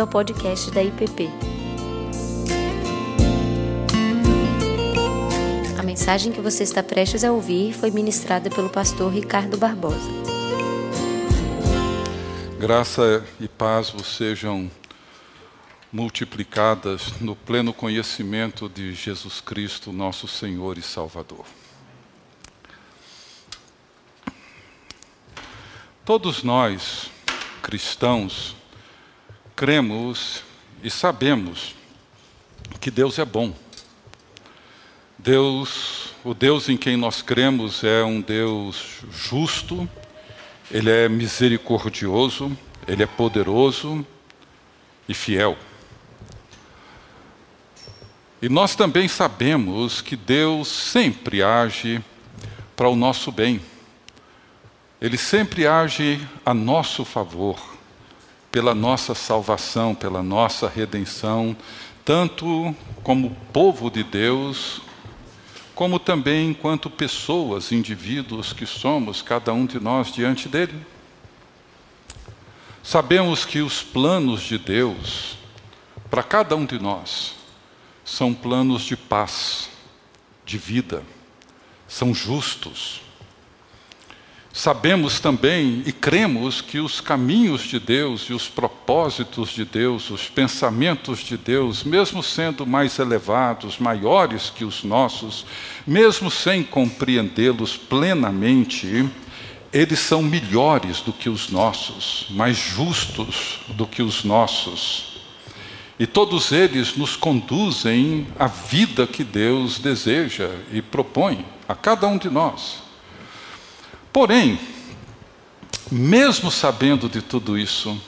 bem-vindo ao podcast da IPP. A mensagem que você está prestes a ouvir foi ministrada pelo pastor Ricardo Barbosa. Graça e paz vos sejam multiplicadas no pleno conhecimento de Jesus Cristo, nosso Senhor e Salvador. Todos nós, cristãos, cremos e sabemos que Deus é bom. Deus, o Deus em quem nós cremos é um Deus justo, ele é misericordioso, ele é poderoso e fiel. E nós também sabemos que Deus sempre age para o nosso bem. Ele sempre age a nosso favor pela nossa salvação, pela nossa redenção, tanto como povo de Deus, como também enquanto pessoas, indivíduos que somos, cada um de nós diante dele. Sabemos que os planos de Deus, para cada um de nós, são planos de paz, de vida, são justos Sabemos também e cremos que os caminhos de Deus e os propósitos de Deus, os pensamentos de Deus, mesmo sendo mais elevados, maiores que os nossos, mesmo sem compreendê-los plenamente, eles são melhores do que os nossos, mais justos do que os nossos. E todos eles nos conduzem à vida que Deus deseja e propõe a cada um de nós. Porém, mesmo sabendo de tudo isso,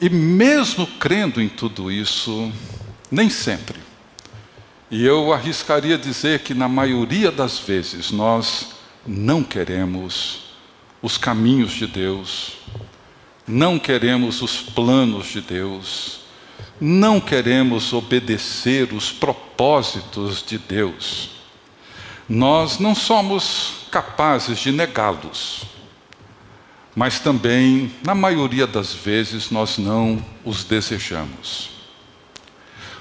e mesmo crendo em tudo isso, nem sempre, e eu arriscaria dizer que na maioria das vezes nós não queremos os caminhos de Deus, não queremos os planos de Deus, não queremos obedecer os propósitos de Deus. Nós não somos capazes de negá-los, mas também, na maioria das vezes, nós não os desejamos.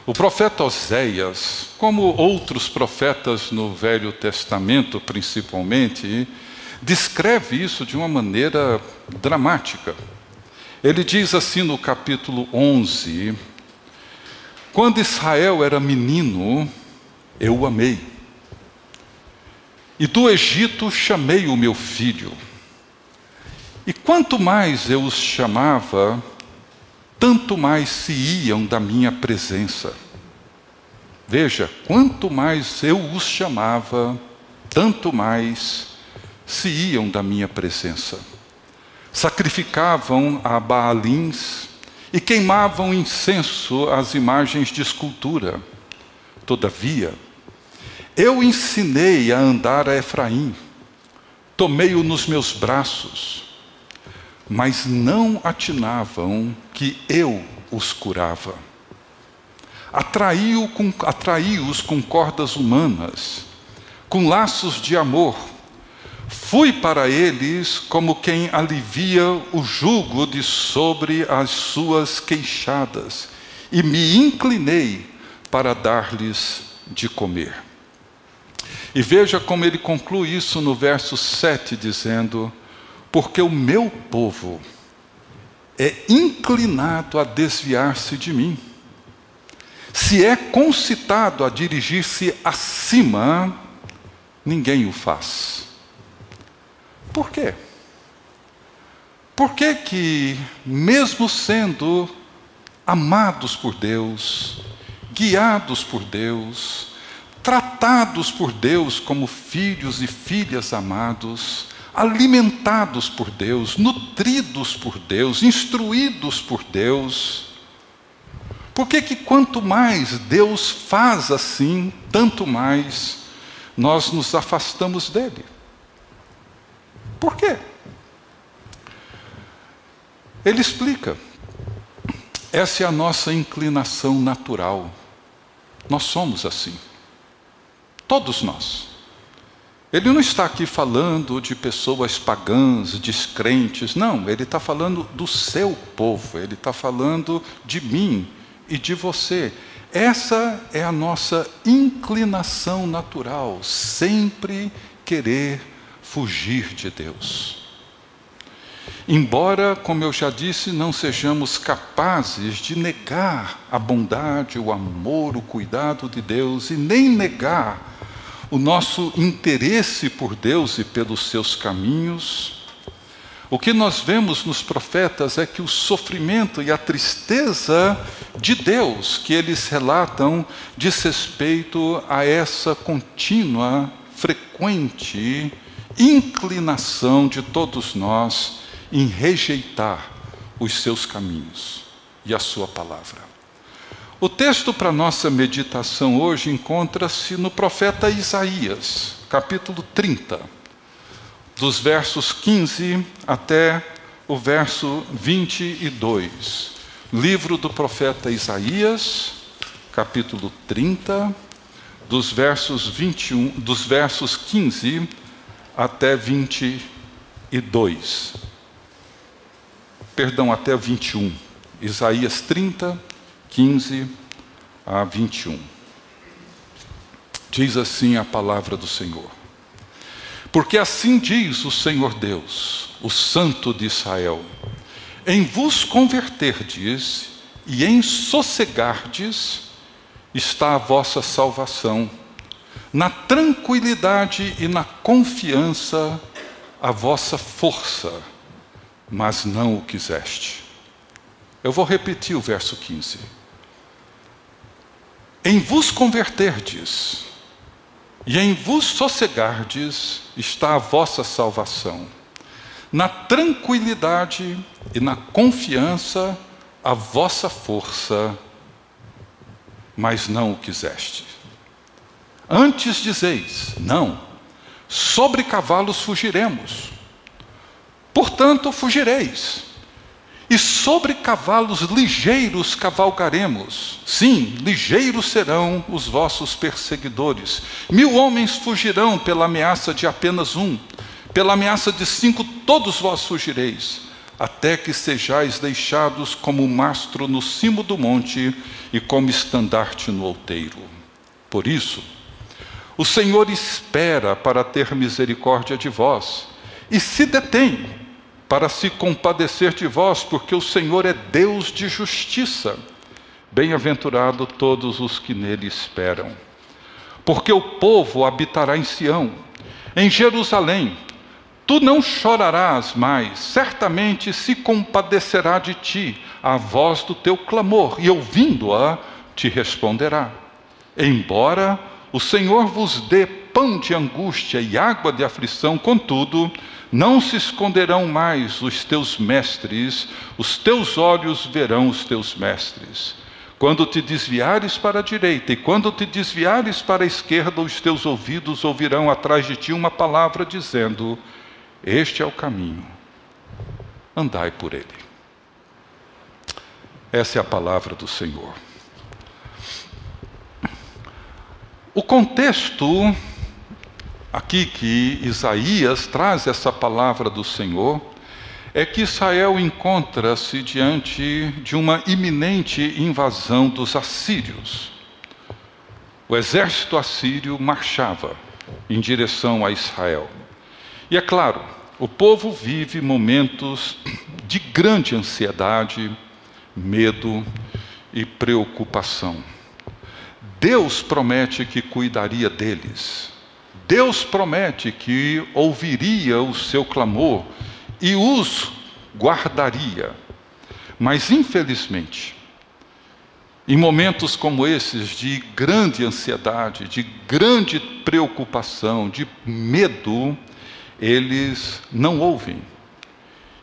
O profeta Oséias, como outros profetas no Velho Testamento principalmente, descreve isso de uma maneira dramática. Ele diz assim no capítulo 11: Quando Israel era menino, eu o amei e do Egito chamei o meu filho. E quanto mais eu os chamava, tanto mais se iam da minha presença. Veja, quanto mais eu os chamava, tanto mais se iam da minha presença. Sacrificavam a Baalins e queimavam incenso às imagens de escultura. Todavia, eu ensinei a andar a Efraim, tomei-o nos meus braços, mas não atinavam que eu os curava. Atraí-os com, atraí com cordas humanas, com laços de amor. Fui para eles como quem alivia o jugo de sobre as suas queixadas, e me inclinei para dar-lhes de comer. E veja como ele conclui isso no verso 7, dizendo: Porque o meu povo é inclinado a desviar-se de mim. Se é concitado a dirigir-se acima, ninguém o faz. Por quê? Por que que, mesmo sendo amados por Deus, guiados por Deus, tratados por Deus como filhos e filhas amados, alimentados por Deus, nutridos por Deus, instruídos por Deus. Por que que quanto mais Deus faz assim, tanto mais nós nos afastamos dele? Por quê? Ele explica. Essa é a nossa inclinação natural. Nós somos assim. Todos nós. Ele não está aqui falando de pessoas pagãs, descrentes, não, ele está falando do seu povo, ele está falando de mim e de você. Essa é a nossa inclinação natural, sempre querer fugir de Deus. Embora, como eu já disse, não sejamos capazes de negar a bondade, o amor, o cuidado de Deus e nem negar o nosso interesse por Deus e pelos seus caminhos, o que nós vemos nos profetas é que o sofrimento e a tristeza de Deus que eles relatam diz respeito a essa contínua, frequente inclinação de todos nós em rejeitar os seus caminhos e a sua palavra. O texto para nossa meditação hoje encontra-se no profeta Isaías, capítulo 30, dos versos 15 até o verso 22. Livro do profeta Isaías, capítulo 30, dos versos 21, dos versos 15 até 22. Perdão, até 21. Isaías 30, 15 a 21. Diz assim a palavra do Senhor. Porque assim diz o Senhor Deus, o Santo de Israel: em vos converterdes e em sossegardes está a vossa salvação, na tranquilidade e na confiança a vossa força, mas não o quiseste. Eu vou repetir o verso 15. Em vos converterdes e em vos sossegardes está a vossa salvação. Na tranquilidade e na confiança a vossa força, mas não o quiseste. Antes dizeis: Não, sobre cavalos fugiremos. Portanto, fugireis e sobre cavalos ligeiros cavalgaremos. Sim, ligeiros serão os vossos perseguidores. Mil homens fugirão pela ameaça de apenas um. Pela ameaça de cinco, todos vós fugireis, até que sejais deixados como mastro no cimo do monte e como estandarte no outeiro. Por isso, o Senhor espera para ter misericórdia de vós e se detém para se compadecer de vós, porque o Senhor é Deus de justiça. Bem-aventurado todos os que nele esperam. Porque o povo habitará em Sião, em Jerusalém. Tu não chorarás mais, certamente se compadecerá de ti a voz do teu clamor, e ouvindo-a, te responderá. Embora o Senhor vos dê pão de angústia e água de aflição, contudo, não se esconderão mais os teus mestres, os teus olhos verão os teus mestres. Quando te desviares para a direita e quando te desviares para a esquerda, os teus ouvidos ouvirão atrás de ti uma palavra dizendo: Este é o caminho, andai por ele. Essa é a palavra do Senhor. O contexto aqui que Isaías traz essa palavra do Senhor é que Israel encontra-se diante de uma iminente invasão dos assírios. O exército assírio marchava em direção a Israel. E é claro, o povo vive momentos de grande ansiedade, medo e preocupação. Deus promete que cuidaria deles. Deus promete que ouviria o seu clamor e os guardaria. Mas, infelizmente, em momentos como esses de grande ansiedade, de grande preocupação, de medo, eles não ouvem.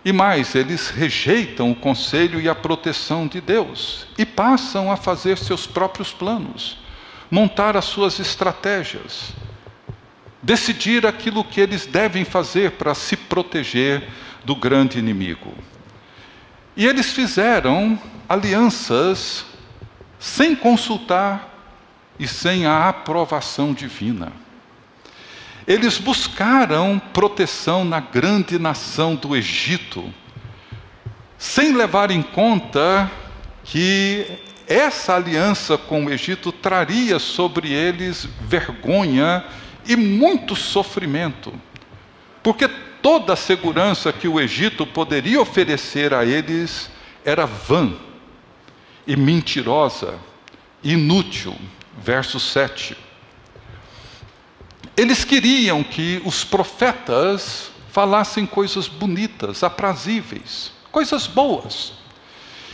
E mais, eles rejeitam o conselho e a proteção de Deus e passam a fazer seus próprios planos, montar as suas estratégias decidir aquilo que eles devem fazer para se proteger do grande inimigo. E eles fizeram alianças sem consultar e sem a aprovação divina. Eles buscaram proteção na grande nação do Egito, sem levar em conta que essa aliança com o Egito traria sobre eles vergonha muito sofrimento, porque toda a segurança que o Egito poderia oferecer a eles era vã e mentirosa, inútil. Verso 7. Eles queriam que os profetas falassem coisas bonitas, aprazíveis, coisas boas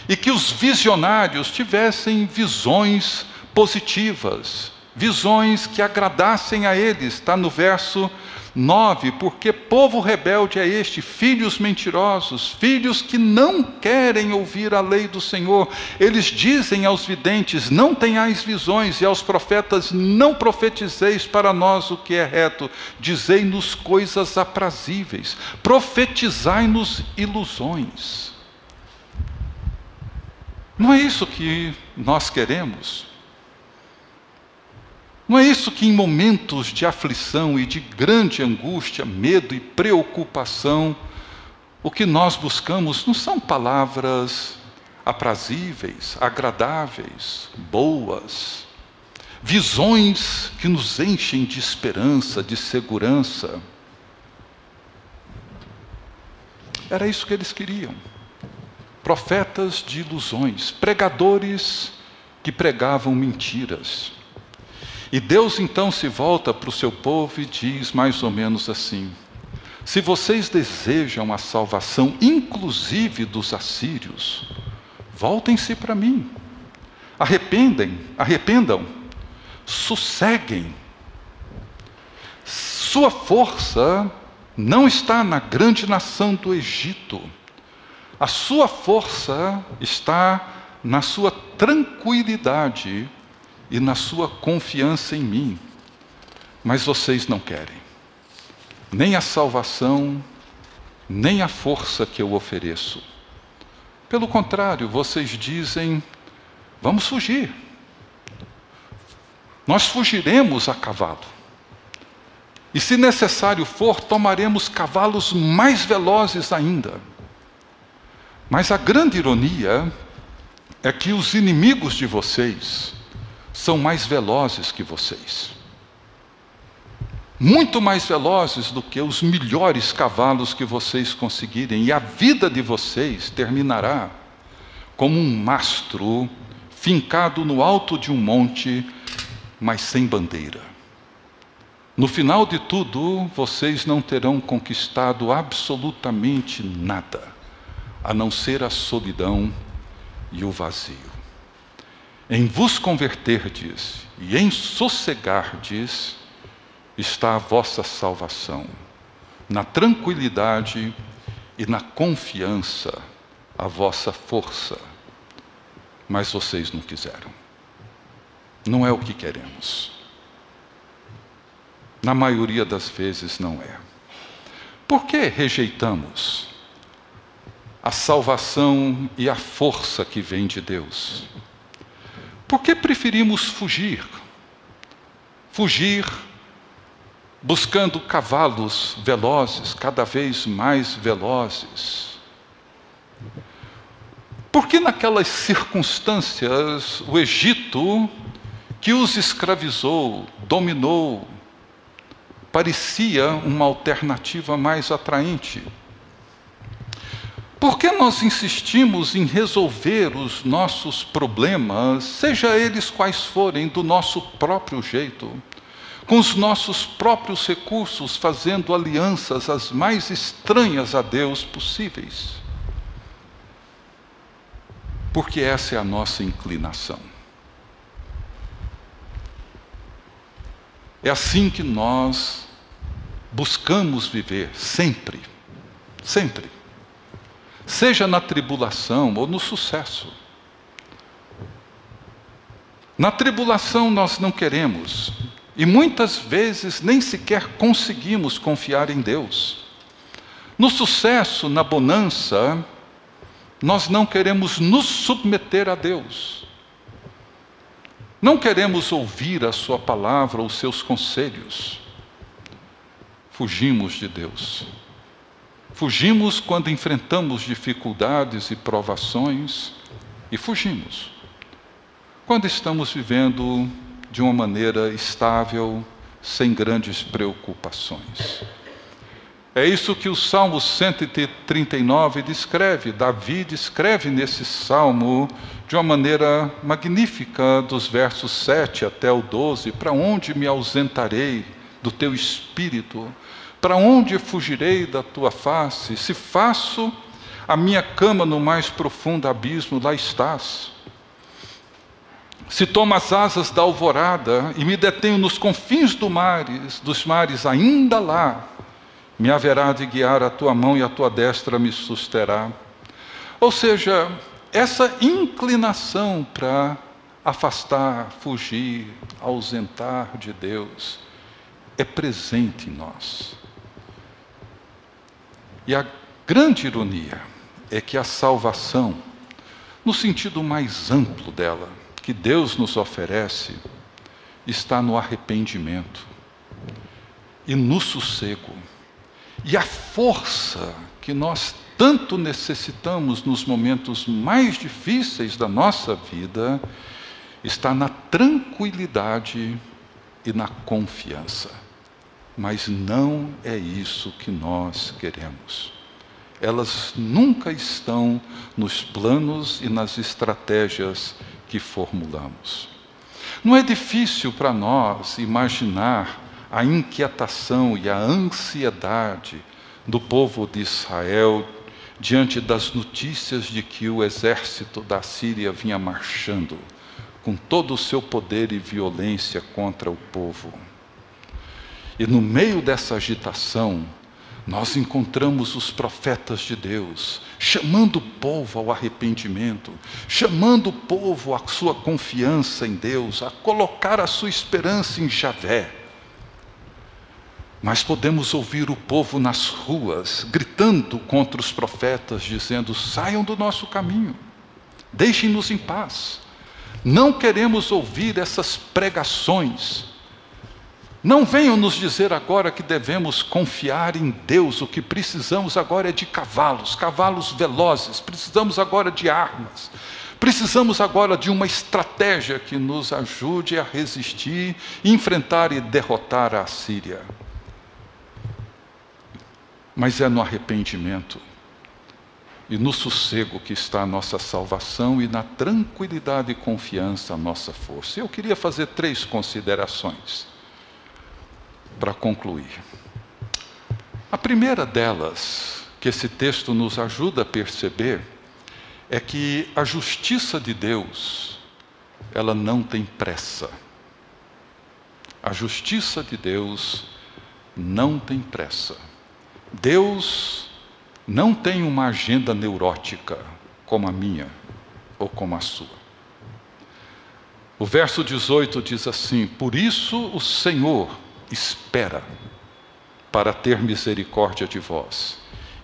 e que os visionários tivessem visões positivas, visões que agradassem a eles. Está no verso 9: Porque povo rebelde é este, filhos mentirosos, filhos que não querem ouvir a lei do Senhor. Eles dizem aos videntes: Não tenhais visões, e aos profetas: Não profetizeis para nós o que é reto. Dizei-nos coisas aprazíveis, profetizai-nos ilusões. Não é isso que nós queremos. Não é isso que, em momentos de aflição e de grande angústia, medo e preocupação, o que nós buscamos não são palavras aprazíveis, agradáveis, boas, visões que nos enchem de esperança, de segurança. Era isso que eles queriam profetas de ilusões, pregadores que pregavam mentiras. E Deus então se volta para o seu povo e diz mais ou menos assim: Se vocês desejam a salvação, inclusive dos assírios, voltem-se para mim. Arrependem, arrependam, sosseguem. Sua força não está na grande nação do Egito a sua força está na sua tranquilidade e na sua confiança em mim. Mas vocês não querem. Nem a salvação, nem a força que eu ofereço. Pelo contrário, vocês dizem: vamos fugir. Nós fugiremos a cavalo. E se necessário for, tomaremos cavalos mais velozes ainda mas a grande ironia é que os inimigos de vocês são mais velozes que vocês. Muito mais velozes do que os melhores cavalos que vocês conseguirem, e a vida de vocês terminará como um mastro fincado no alto de um monte, mas sem bandeira. No final de tudo, vocês não terão conquistado absolutamente nada a não ser a solidão e o vazio. Em vos converterdes e em sossegardes está a vossa salvação, na tranquilidade e na confiança a vossa força. Mas vocês não quiseram. Não é o que queremos. Na maioria das vezes não é. Por que rejeitamos? a salvação e a força que vem de Deus. Por que preferimos fugir? Fugir buscando cavalos velozes, cada vez mais velozes. Porque naquelas circunstâncias o Egito, que os escravizou, dominou, parecia uma alternativa mais atraente? Por que nós insistimos em resolver os nossos problemas, seja eles quais forem, do nosso próprio jeito, com os nossos próprios recursos, fazendo alianças as mais estranhas a Deus possíveis? Porque essa é a nossa inclinação. É assim que nós buscamos viver sempre, sempre seja na tribulação ou no sucesso. Na tribulação nós não queremos, e muitas vezes nem sequer conseguimos confiar em Deus. No sucesso, na bonança, nós não queremos nos submeter a Deus. Não queremos ouvir a Sua palavra ou seus conselhos. fugimos de Deus. Fugimos quando enfrentamos dificuldades e provações, e fugimos quando estamos vivendo de uma maneira estável, sem grandes preocupações. É isso que o Salmo 139 descreve. Davi descreve nesse salmo de uma maneira magnífica, dos versos 7 até o 12: Para onde me ausentarei do teu espírito? Para onde fugirei da tua face? Se faço a minha cama no mais profundo abismo, lá estás. Se tomo as asas da alvorada e me detenho nos confins do mares, dos mares, ainda lá me haverá de guiar a tua mão e a tua destra me susterá. Ou seja, essa inclinação para afastar, fugir, ausentar de Deus é presente em nós. E a grande ironia é que a salvação, no sentido mais amplo dela, que Deus nos oferece, está no arrependimento e no sossego e a força que nós tanto necessitamos nos momentos mais difíceis da nossa vida está na tranquilidade e na confiança. Mas não é isso que nós queremos. Elas nunca estão nos planos e nas estratégias que formulamos. Não é difícil para nós imaginar a inquietação e a ansiedade do povo de Israel diante das notícias de que o exército da Síria vinha marchando com todo o seu poder e violência contra o povo. E no meio dessa agitação, nós encontramos os profetas de Deus, chamando o povo ao arrependimento, chamando o povo à sua confiança em Deus, a colocar a sua esperança em Javé. Mas podemos ouvir o povo nas ruas gritando contra os profetas, dizendo: saiam do nosso caminho, deixem-nos em paz. Não queremos ouvir essas pregações. Não venham nos dizer agora que devemos confiar em Deus, o que precisamos agora é de cavalos, cavalos velozes, precisamos agora de armas, precisamos agora de uma estratégia que nos ajude a resistir, enfrentar e derrotar a Síria. Mas é no arrependimento e no sossego que está a nossa salvação e na tranquilidade e confiança a nossa força. Eu queria fazer três considerações para concluir. A primeira delas, que esse texto nos ajuda a perceber, é que a justiça de Deus, ela não tem pressa. A justiça de Deus não tem pressa. Deus não tem uma agenda neurótica como a minha ou como a sua. O verso 18 diz assim: Por isso o Senhor espera para ter misericórdia de vós,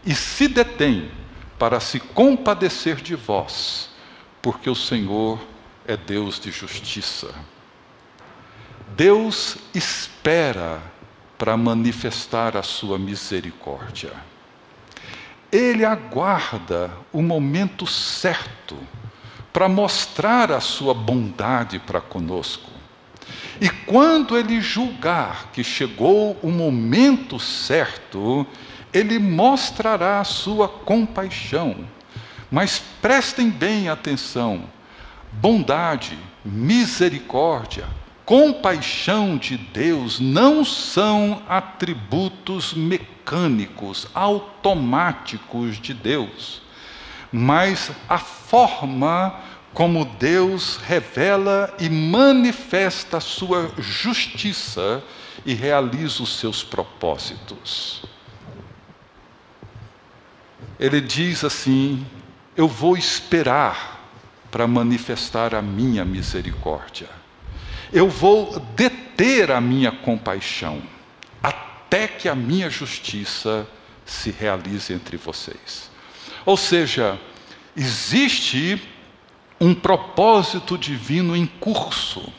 e se detém para se compadecer de vós, porque o Senhor é Deus de justiça. Deus espera para manifestar a sua misericórdia. Ele aguarda o momento certo para mostrar a sua bondade para conosco. E quando ele julgar que chegou o momento certo, ele mostrará a sua compaixão. Mas prestem bem atenção: bondade, misericórdia, compaixão de Deus não são atributos mecânicos, automáticos de Deus, mas a forma como Deus revela e manifesta a sua justiça e realiza os seus propósitos. Ele diz assim: Eu vou esperar para manifestar a minha misericórdia eu vou deter a minha compaixão, até que a minha justiça se realize entre vocês. Ou seja, existe um propósito divino em curso.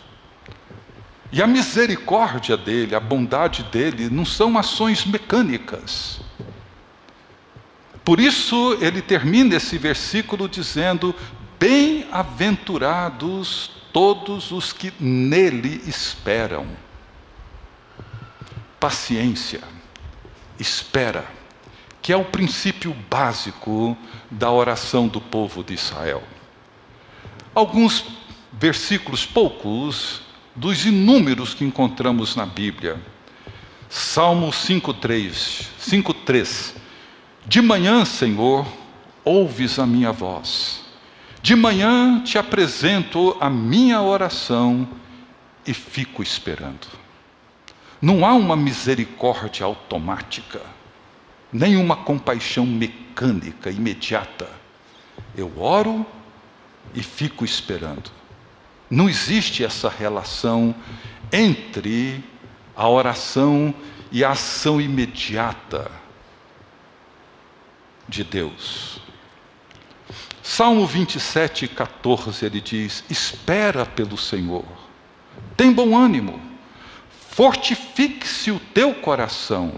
E a misericórdia dele, a bondade dele, não são ações mecânicas. Por isso ele termina esse versículo dizendo: Bem-aventurados todos os que nele esperam. Paciência, espera, que é o princípio básico da oração do povo de Israel. Alguns versículos, poucos, dos inúmeros que encontramos na Bíblia. Salmo 5:3, 5:3. De manhã, Senhor, ouves a minha voz. De manhã te apresento a minha oração e fico esperando. Não há uma misericórdia automática, nem uma compaixão mecânica, imediata. Eu oro e fico esperando. Não existe essa relação entre a oração e a ação imediata de Deus. Salmo 27, 14, ele diz: Espera pelo Senhor, tem bom ânimo, fortifique-se o teu coração,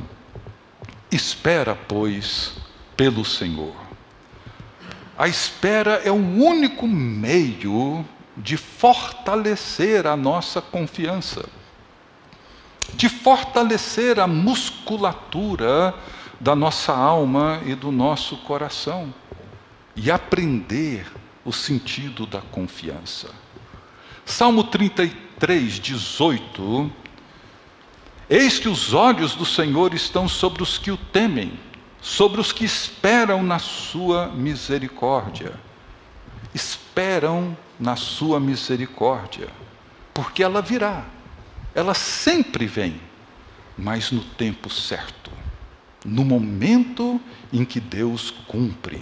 espera, pois, pelo Senhor. A espera é o único meio de fortalecer a nossa confiança, de fortalecer a musculatura da nossa alma e do nosso coração, e aprender o sentido da confiança. Salmo 33, 18. Eis que os olhos do Senhor estão sobre os que o temem, sobre os que esperam na sua misericórdia. Esperam na sua misericórdia, porque ela virá, ela sempre vem, mas no tempo certo, no momento em que Deus cumpre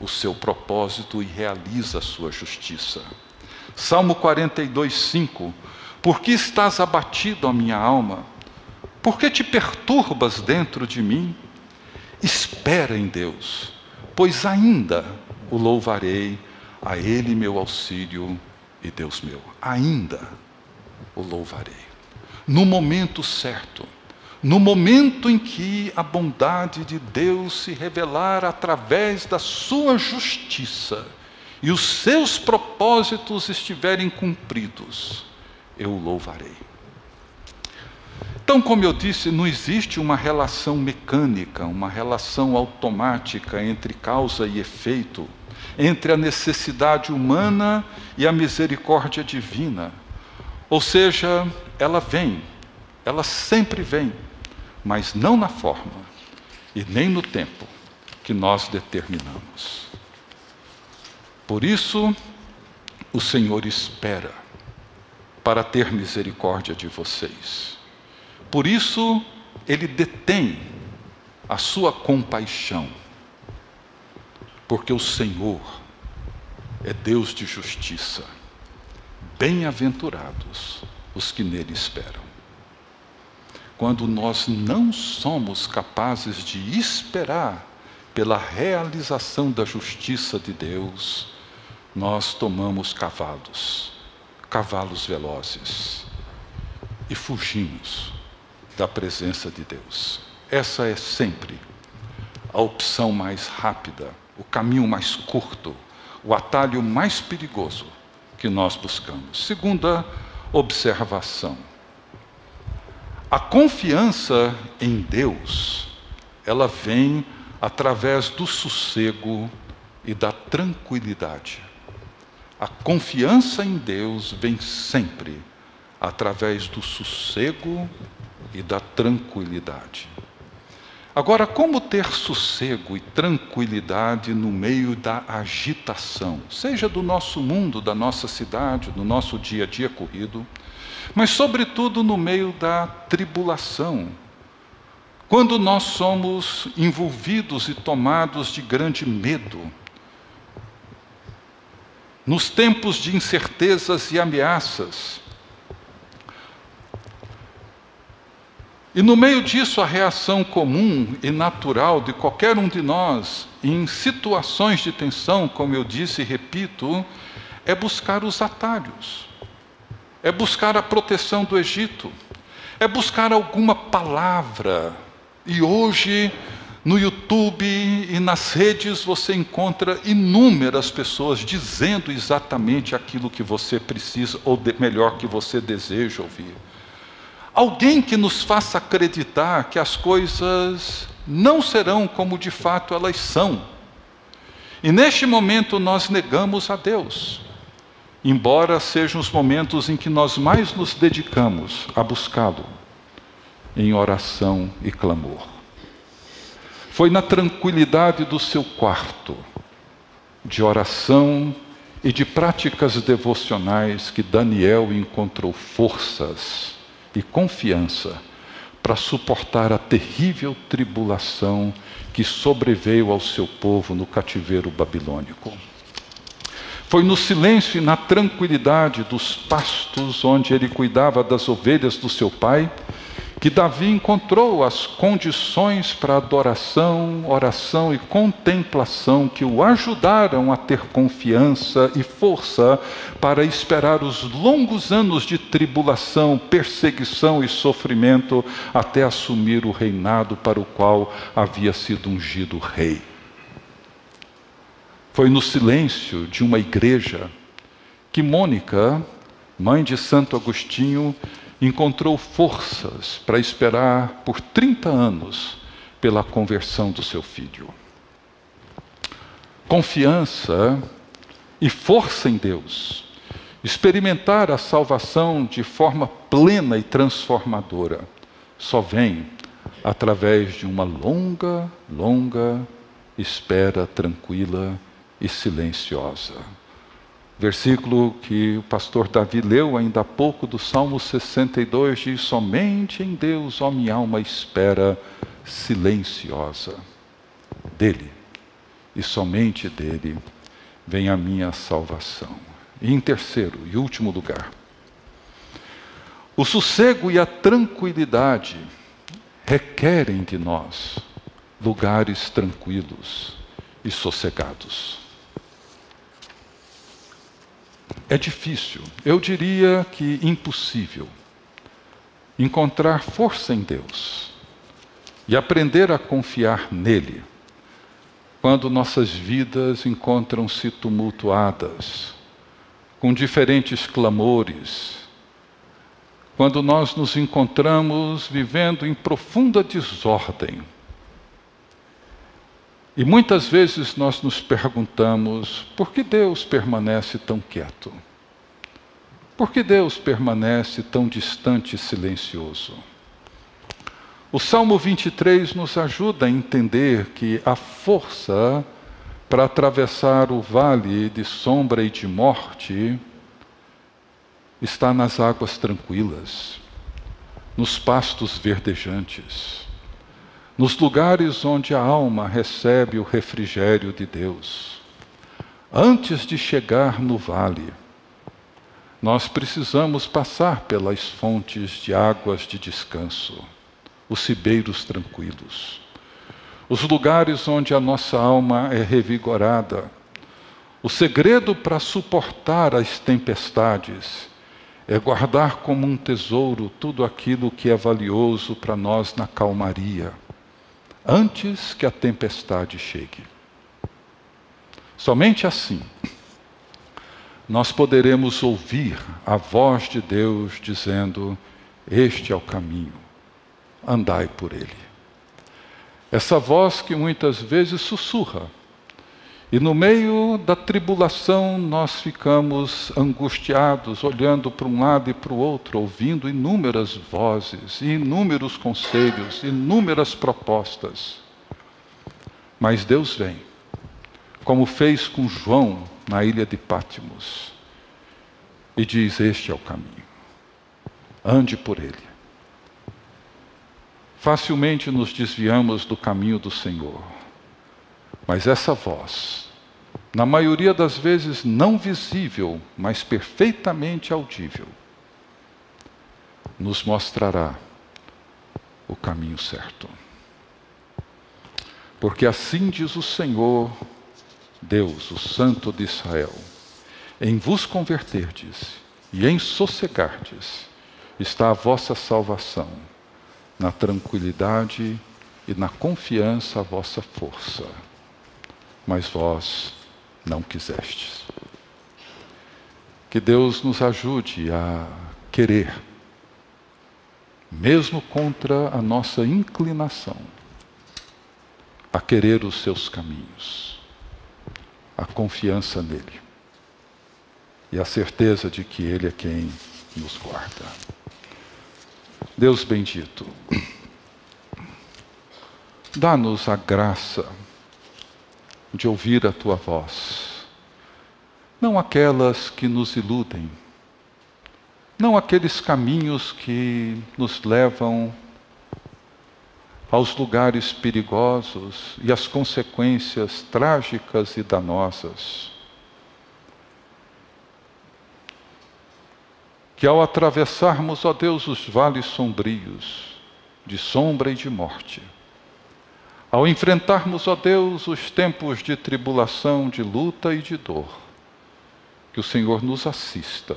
o seu propósito e realiza a sua justiça. Salmo 42, 5: Por que estás abatido, a minha alma? Por que te perturbas dentro de mim? Espera em Deus, pois ainda o louvarei a Ele meu auxílio e Deus meu. Ainda o louvarei. No momento certo, no momento em que a bondade de Deus se revelar através da sua justiça e os seus propósitos estiverem cumpridos, eu o louvarei. Então, como eu disse, não existe uma relação mecânica, uma relação automática entre causa e efeito entre a necessidade humana e a misericórdia divina. Ou seja, ela vem, ela sempre vem, mas não na forma e nem no tempo que nós determinamos. Por isso, o Senhor espera para ter misericórdia de vocês. Por isso, Ele detém a sua compaixão porque o Senhor é Deus de justiça. Bem-aventurados os que nele esperam. Quando nós não somos capazes de esperar pela realização da justiça de Deus, nós tomamos cavalos, cavalos velozes, e fugimos da presença de Deus. Essa é sempre a opção mais rápida o caminho mais curto, o atalho mais perigoso que nós buscamos. Segunda observação. A confiança em Deus, ela vem através do sossego e da tranquilidade. A confiança em Deus vem sempre através do sossego e da tranquilidade. Agora, como ter sossego e tranquilidade no meio da agitação, seja do nosso mundo, da nossa cidade, do nosso dia a dia corrido, mas, sobretudo, no meio da tribulação, quando nós somos envolvidos e tomados de grande medo, nos tempos de incertezas e ameaças, E no meio disso, a reação comum e natural de qualquer um de nós, em situações de tensão, como eu disse e repito, é buscar os atalhos, é buscar a proteção do Egito, é buscar alguma palavra. E hoje, no YouTube e nas redes, você encontra inúmeras pessoas dizendo exatamente aquilo que você precisa, ou de, melhor, que você deseja ouvir. Alguém que nos faça acreditar que as coisas não serão como de fato elas são. E neste momento nós negamos a Deus embora sejam os momentos em que nós mais nos dedicamos a buscá-lo em oração e clamor. Foi na tranquilidade do seu quarto, de oração e de práticas devocionais que Daniel encontrou forças e confiança para suportar a terrível tribulação que sobreveio ao seu povo no cativeiro babilônico. Foi no silêncio e na tranquilidade dos pastos onde ele cuidava das ovelhas do seu pai que Davi encontrou as condições para adoração, oração e contemplação que o ajudaram a ter confiança e força para esperar os longos anos de tribulação, perseguição e sofrimento até assumir o reinado para o qual havia sido ungido rei. Foi no silêncio de uma igreja que Mônica, mãe de Santo Agostinho, encontrou forças para esperar por 30 anos pela conversão do seu filho. Confiança e força em Deus, experimentar a salvação de forma plena e transformadora, só vem através de uma longa, longa espera tranquila e silenciosa. Versículo que o pastor Davi leu ainda há pouco do Salmo 62 diz: Somente em Deus, ó minha alma, espera silenciosa. Dele, e somente dele, vem a minha salvação. E em terceiro e último lugar, o sossego e a tranquilidade requerem de nós lugares tranquilos e sossegados. É difícil, eu diria que impossível, encontrar força em Deus e aprender a confiar nele quando nossas vidas encontram-se tumultuadas, com diferentes clamores, quando nós nos encontramos vivendo em profunda desordem e muitas vezes nós nos perguntamos: por que Deus permanece tão quieto? Por que Deus permanece tão distante e silencioso? O Salmo 23 nos ajuda a entender que a força para atravessar o vale de sombra e de morte está nas águas tranquilas, nos pastos verdejantes nos lugares onde a alma recebe o refrigério de Deus. Antes de chegar no vale, nós precisamos passar pelas fontes de águas de descanso, os cibeiros tranquilos, os lugares onde a nossa alma é revigorada. O segredo para suportar as tempestades é guardar como um tesouro tudo aquilo que é valioso para nós na calmaria antes que a tempestade chegue. Somente assim nós poderemos ouvir a voz de Deus dizendo: Este é o caminho, andai por ele. Essa voz que muitas vezes sussurra, e no meio da tribulação nós ficamos angustiados, olhando para um lado e para o outro, ouvindo inúmeras vozes, inúmeros conselhos, inúmeras propostas. Mas Deus vem, como fez com João na ilha de Pátimos, e diz: Este é o caminho, ande por ele. Facilmente nos desviamos do caminho do Senhor mas essa voz, na maioria das vezes não visível, mas perfeitamente audível, nos mostrará o caminho certo. Porque assim diz o Senhor, Deus, o Santo de Israel: em vos converterdes e em sossegardes está a vossa salvação, na tranquilidade e na confiança a vossa força. Mas vós não quisestes. Que Deus nos ajude a querer, mesmo contra a nossa inclinação, a querer os seus caminhos, a confiança nele e a certeza de que Ele é quem nos guarda. Deus bendito, dá-nos a graça de ouvir a tua voz, não aquelas que nos iludem, não aqueles caminhos que nos levam aos lugares perigosos e às consequências trágicas e danosas. Que ao atravessarmos, ó Deus, os vales sombrios, de sombra e de morte, ao enfrentarmos, ó Deus, os tempos de tribulação, de luta e de dor, que o Senhor nos assista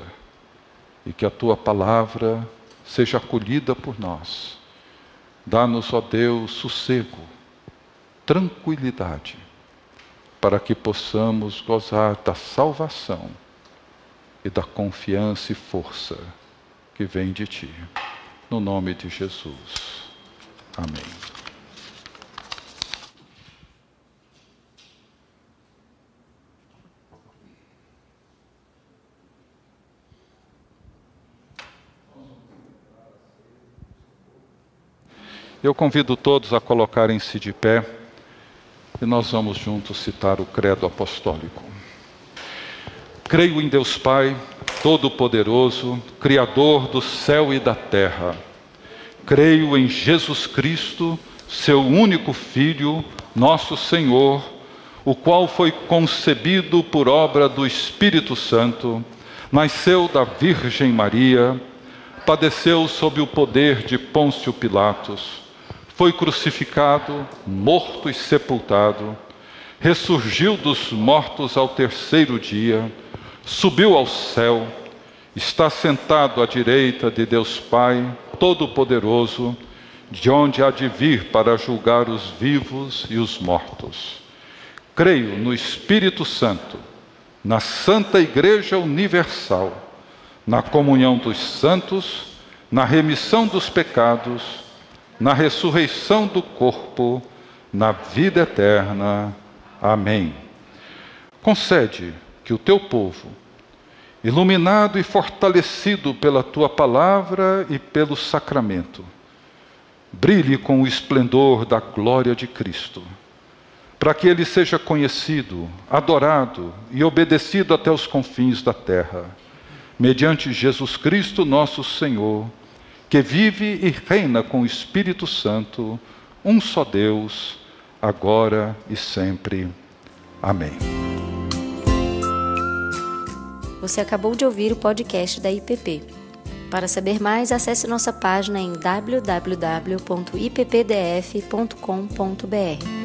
e que a tua palavra seja acolhida por nós. Dá-nos, ó Deus, sossego, tranquilidade, para que possamos gozar da salvação e da confiança e força que vem de Ti. No nome de Jesus. Amém. Eu convido todos a colocarem-se de pé e nós vamos juntos citar o credo apostólico. Creio em Deus Pai, Todo-Poderoso, Criador do céu e da terra. Creio em Jesus Cristo, seu único Filho, nosso Senhor, o qual foi concebido por obra do Espírito Santo, nasceu da Virgem Maria, padeceu sob o poder de Pôncio Pilatos, foi crucificado, morto e sepultado, ressurgiu dos mortos ao terceiro dia subiu ao céu, está sentado à direita de Deus Pai Todo-Poderoso, de onde há de vir para julgar os vivos e os mortos. Creio no Espírito Santo, na Santa Igreja Universal, na comunhão dos santos, na remissão dos pecados, na ressurreição do corpo, na vida eterna. Amém. Concede que o teu povo, iluminado e fortalecido pela tua palavra e pelo sacramento, brilhe com o esplendor da glória de Cristo, para que ele seja conhecido, adorado e obedecido até os confins da terra, mediante Jesus Cristo, nosso Senhor, que vive e reina com o Espírito Santo, um só Deus, agora e sempre. Amém. Você acabou de ouvir o podcast da IPP. Para saber mais, acesse nossa página em www.ippdf.com.br.